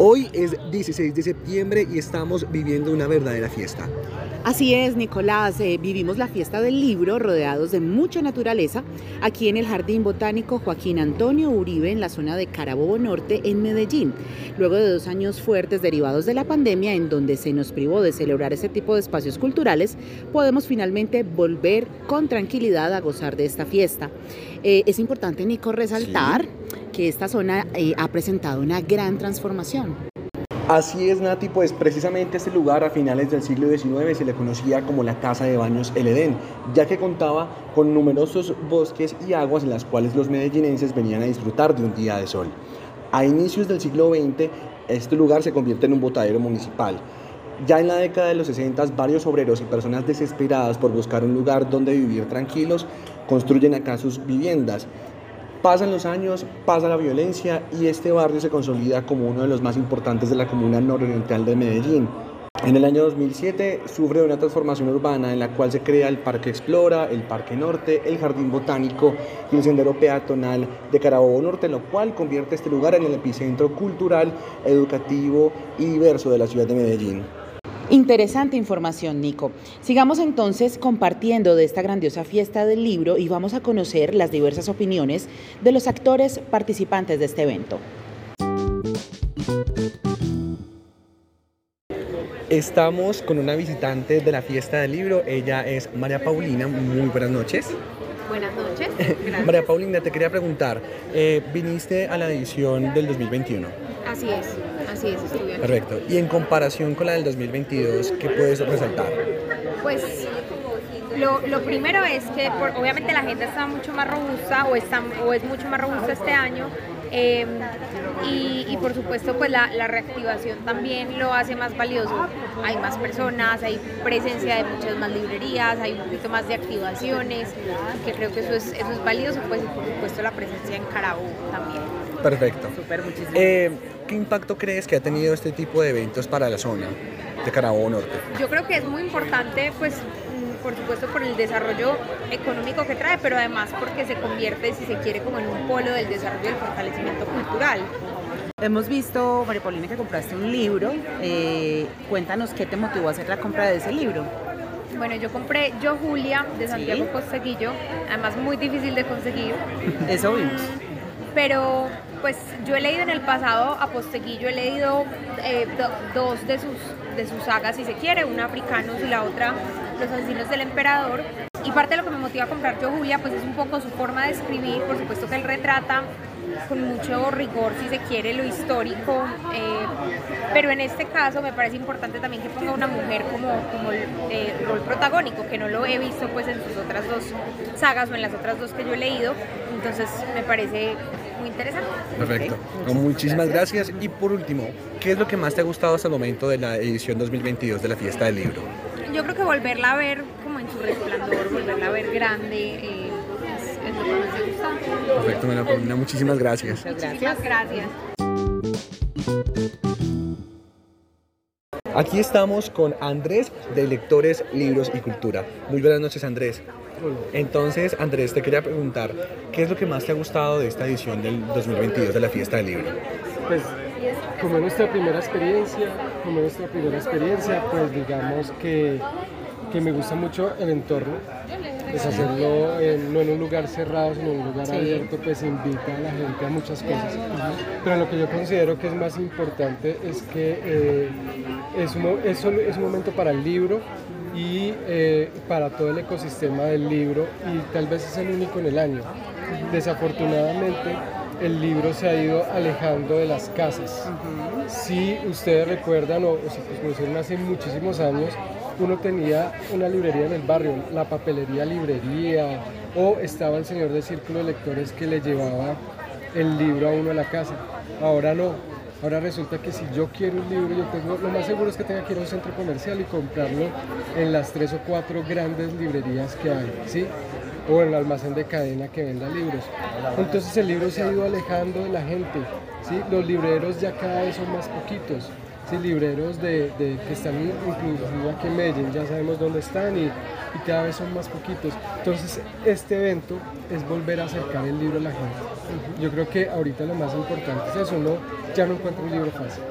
Hoy es 16 de septiembre y estamos viviendo una verdadera fiesta. Así es, Nicolás, eh, vivimos la fiesta del libro rodeados de mucha naturaleza aquí en el Jardín Botánico Joaquín Antonio Uribe en la zona de Carabobo Norte en Medellín. Luego de dos años fuertes derivados de la pandemia en donde se nos privó de celebrar ese tipo de espacios culturales, podemos finalmente volver con tranquilidad a gozar de esta fiesta. Eh, es importante, Nico, resaltar que esta zona eh, ha presentado una gran transformación. Así es, Nati, pues precisamente este lugar a finales del siglo XIX se le conocía como la Casa de Baños El Edén, ya que contaba con numerosos bosques y aguas en las cuales los medellinenses venían a disfrutar de un día de sol. A inicios del siglo XX, este lugar se convierte en un botadero municipal. Ya en la década de los 60, varios obreros y personas desesperadas por buscar un lugar donde vivir tranquilos construyen acá sus viviendas. Pasan los años, pasa la violencia y este barrio se consolida como uno de los más importantes de la comuna nororiental de Medellín. En el año 2007 sufre una transformación urbana en la cual se crea el Parque Explora, el Parque Norte, el Jardín Botánico y el Sendero Peatonal de Carabobo Norte, lo cual convierte este lugar en el epicentro cultural, educativo y diverso de la ciudad de Medellín. Interesante información, Nico. Sigamos entonces compartiendo de esta grandiosa fiesta del libro y vamos a conocer las diversas opiniones de los actores participantes de este evento. Estamos con una visitante de la fiesta del libro. Ella es María Paulina. Muy buenas noches. Buenas noches. María Paulina, te quería preguntar, eh, viniste a la edición del 2021. Así es, así es, estuve aquí. Perfecto. Y en comparación con la del 2022, ¿qué puedes resaltar? Pues lo, lo primero es que por- obviamente la gente está mucho más robusta o, está, o es mucho más robusta este año. eh, y, y por supuesto pues la, la reactivación también lo hace más valioso. Hay más personas, hay presencia de muchas más librerías, hay un poquito más de activaciones, que creo que eso es, eso es valioso, pues y por supuesto la presencia en Carabobo también. Perfecto. Súper, muchísimas Eh, ¿Qué impacto crees que ha tenido este tipo de eventos para la zona de Carabobo Norte? Yo creo que es muy importante, pues, mm, por supuesto, por el desarrollo económico que trae, pero además porque se convierte, si se quiere, como en un polo del desarrollo y del fortalecimiento cultural. Hemos visto, María Paulina, que compraste un libro. Eh, cuéntanos qué te motivó a hacer la compra de ese libro. Bueno, yo compré Yo Julia de Santiago Sí. Posteguillo, además muy difícil de conseguir, Eso vimos. pero pues yo he leído en el pasado a Posteguillo, he leído eh, do- dos de sus, de sus sagas, si se quiere, una Africanos y la otra Los asesinos del emperador. Y parte de lo que me motiva a comprar Yo Julia, pues es un poco su forma de escribir, por supuesto que él retrata con mucho rigor, si se quiere, lo histórico, eh, pero en este caso me parece importante también que ponga una mujer como, como el eh, rol protagónico, que no lo he visto pues en sus otras dos sagas o en las otras dos que yo he leído, entonces me parece muy interesante. Perfecto. No, muchísimas gracias. Y por último, ¿qué es lo que más te ha gustado hasta el momento de la edición 2022 de la fiesta del libro? Yo creo que volverla a ver como en su resplandor, volverla a ver grande, eh, es, es lo que más me gusta. Perfecto, Paulina, muchísimas gracias. Muchísimas gracias. Aquí estamos con Andrés de Lectores, Libros y Cultura. Muy buenas noches, Andrés. Entonces, Andrés, te quería preguntar, ¿qué es lo que más te ha gustado de esta edición del 2022 de la fiesta del libro? Pues como es nuestra primera experiencia, como es nuestra primera experiencia, pues digamos que, que me gusta mucho el entorno, pues hacerlo en- no en un lugar cerrado, sino en un lugar abierto, pues invita a la gente a muchas cosas. Pero lo que yo considero que es más importante es que eh, es, un, es solo- es un momento para el libro y eh, para todo el ecosistema del libro y tal vez es el único en el año. Desafortunadamente el libro se ha ido alejando de las casas. Si ustedes recuerdan o, o si conocieron hace muchísimos años, uno tenía una librería en el barrio, la papelería librería, o estaba el señor de círculo de lectores que le llevaba el libro a uno a la casa. Ahora no. Ahora resulta que si yo quiero un libro, yo tengo, lo más seguro es que tenga que ir a un centro comercial y comprarlo en las tres o cuatro grandes librerías que hay, ¿sí? O en el almacén de cadena que venda libros. Entonces el libro se ha ido alejando de la gente, ¿sí? Los libreros ya cada vez son más poquitos. Sí, libreros de, que están incluso aquí en Medellín, ya sabemos dónde están y, y, cada vez son más poquitos. Entonces, este evento es volver a acercar el libro a la gente. Yo creo que ahorita lo más importante es eso, uno ya no encuentra un libro fácil.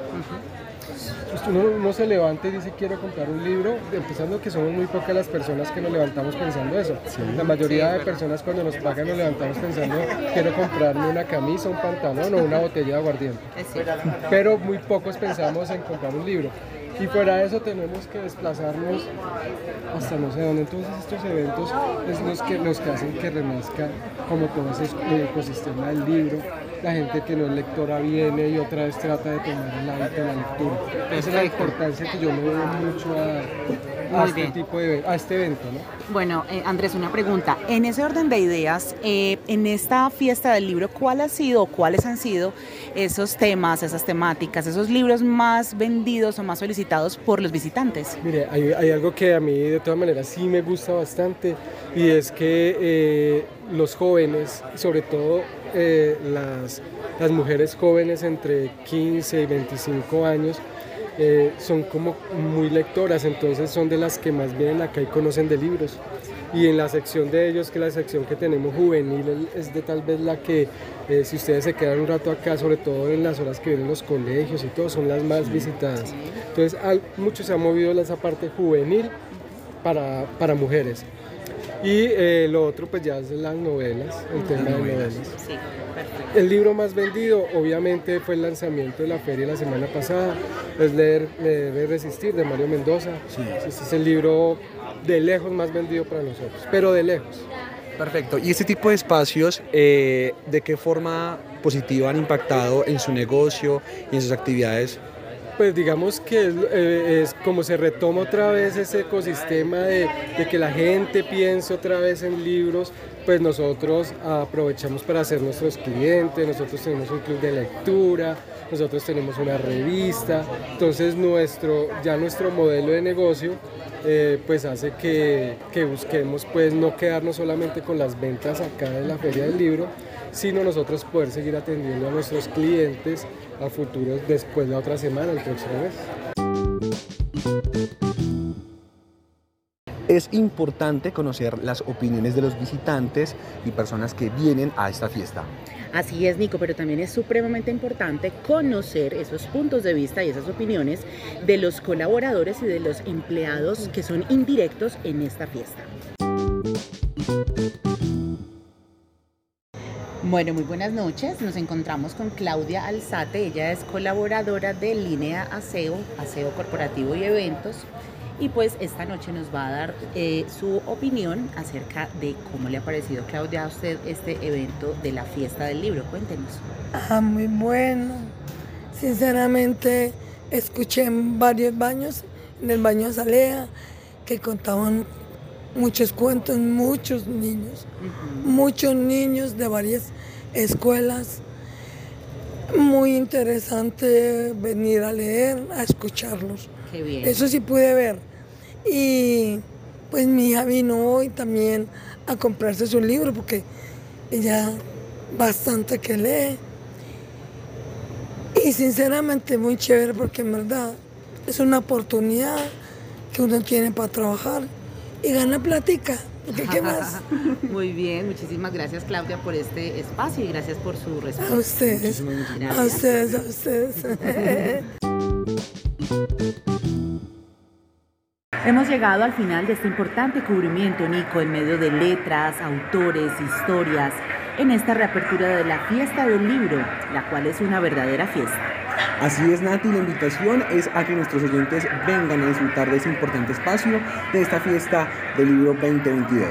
Uno, se levanta y dice quiero comprar un libro, empezando que somos muy pocas las personas que nos levantamos pensando eso. la mayoría de personas cuando nos pagan nos levantamos pensando quiero comprarme una camisa, un pantalón o una botella de aguardiente. Pero muy pocos pensamos en comprar un libro. Y fuera de eso tenemos que desplazarnos hasta no sé dónde. Entonces estos eventos es los que, los que hacen que renazca como todo ese ecosistema del libro. La gente que no es lectora viene y otra vez trata de tomar el hábito de la lectura. Esa es la importancia que yo le doy mucho a, este tipo de a este evento. ¿no? Bueno, eh, Andrés, una pregunta. En ese orden de ideas, eh, en esta fiesta del libro, ¿cuál ha sido o cuáles han sido esos temas, esas temáticas, esos libros más vendidos o más solicitados por los visitantes? Mire, hay, algo que a mí de todas maneras sí me gusta bastante y es que eh, los jóvenes, sobre todo eh, las, las mujeres jóvenes entre 15 y 25 años, eh, son como muy lectoras, entonces son de las que más vienen acá y conocen de libros. Y en la sección de ellos, que la sección que tenemos juvenil, es de tal vez la que, eh, si ustedes se quedan un rato acá, sobre todo en las horas que vienen los colegios y todo, son las más visitadas. Entonces, mucho se ha movido esa parte juvenil para, para mujeres. Y eh, lo otro, pues ya es las novelas, el tema de novelas. El libro más vendido, obviamente, fue el lanzamiento de la feria la semana pasada, es Leer, Leer Resistir de Mario Mendoza. Sí. Este es el libro de lejos más vendido para nosotros, pero de lejos. Perfecto. ¿Y este tipo de espacios, eh, de qué forma positiva han impactado en su negocio y en sus actividades? Pues digamos que eh, es, como se retoma otra vez ese ecosistema de, de, que la gente piense otra vez en libros, pues nosotros aprovechamos para hacer nuestros clientes, nosotros tenemos un club de lectura, nosotros tenemos una revista, entonces nuestro, ya nuestro modelo de negocio eh, pues hace que, busquemos pues no quedarnos solamente con las ventas acá de la Feria del Libro, sino nosotros poder seguir atendiendo a nuestros clientes a futuro después la otra semana, el próximo mes. Es importante conocer las opiniones de los visitantes y personas que vienen a esta fiesta. Así es, Nico, pero también es supremamente importante conocer esos puntos de vista y esas opiniones de los colaboradores y de los empleados que son indirectos en esta fiesta. Bueno, muy buenas noches. Nos encontramos con Claudia Alzate. Ella es colaboradora de Línea Aseo, Aseo Corporativo y Eventos y pues esta noche nos va a dar eh, su opinión acerca de cómo le ha parecido, Claudia, a usted este evento de la fiesta del libro. Cuéntenos. Ah, muy bueno. Sinceramente, escuché en varios baños, en el baño Salea, que contaban muchos cuentos, muchos niños, muchos niños de varias escuelas. Muy interesante venir a leer, a escucharlos. Qué bien. Eso sí pude ver. Y pues mi hija vino hoy también a comprarse su libro porque ella bastante que lee. Y sinceramente muy chévere porque en verdad es una oportunidad que uno tiene para trabajar y gana platica. ¿Qué más? Muy bien, muchísimas gracias Claudia por este espacio y gracias por su respuesta. A ustedes, a ustedes, a ustedes. Hemos llegado al final de este importante cubrimiento, Nico, en medio de letras, autores, historias, en esta reapertura de la fiesta del libro, la cual es una verdadera fiesta. Así es, Nati, la invitación es a que nuestros oyentes vengan a disfrutar de ese importante espacio de esta fiesta del libro 2022.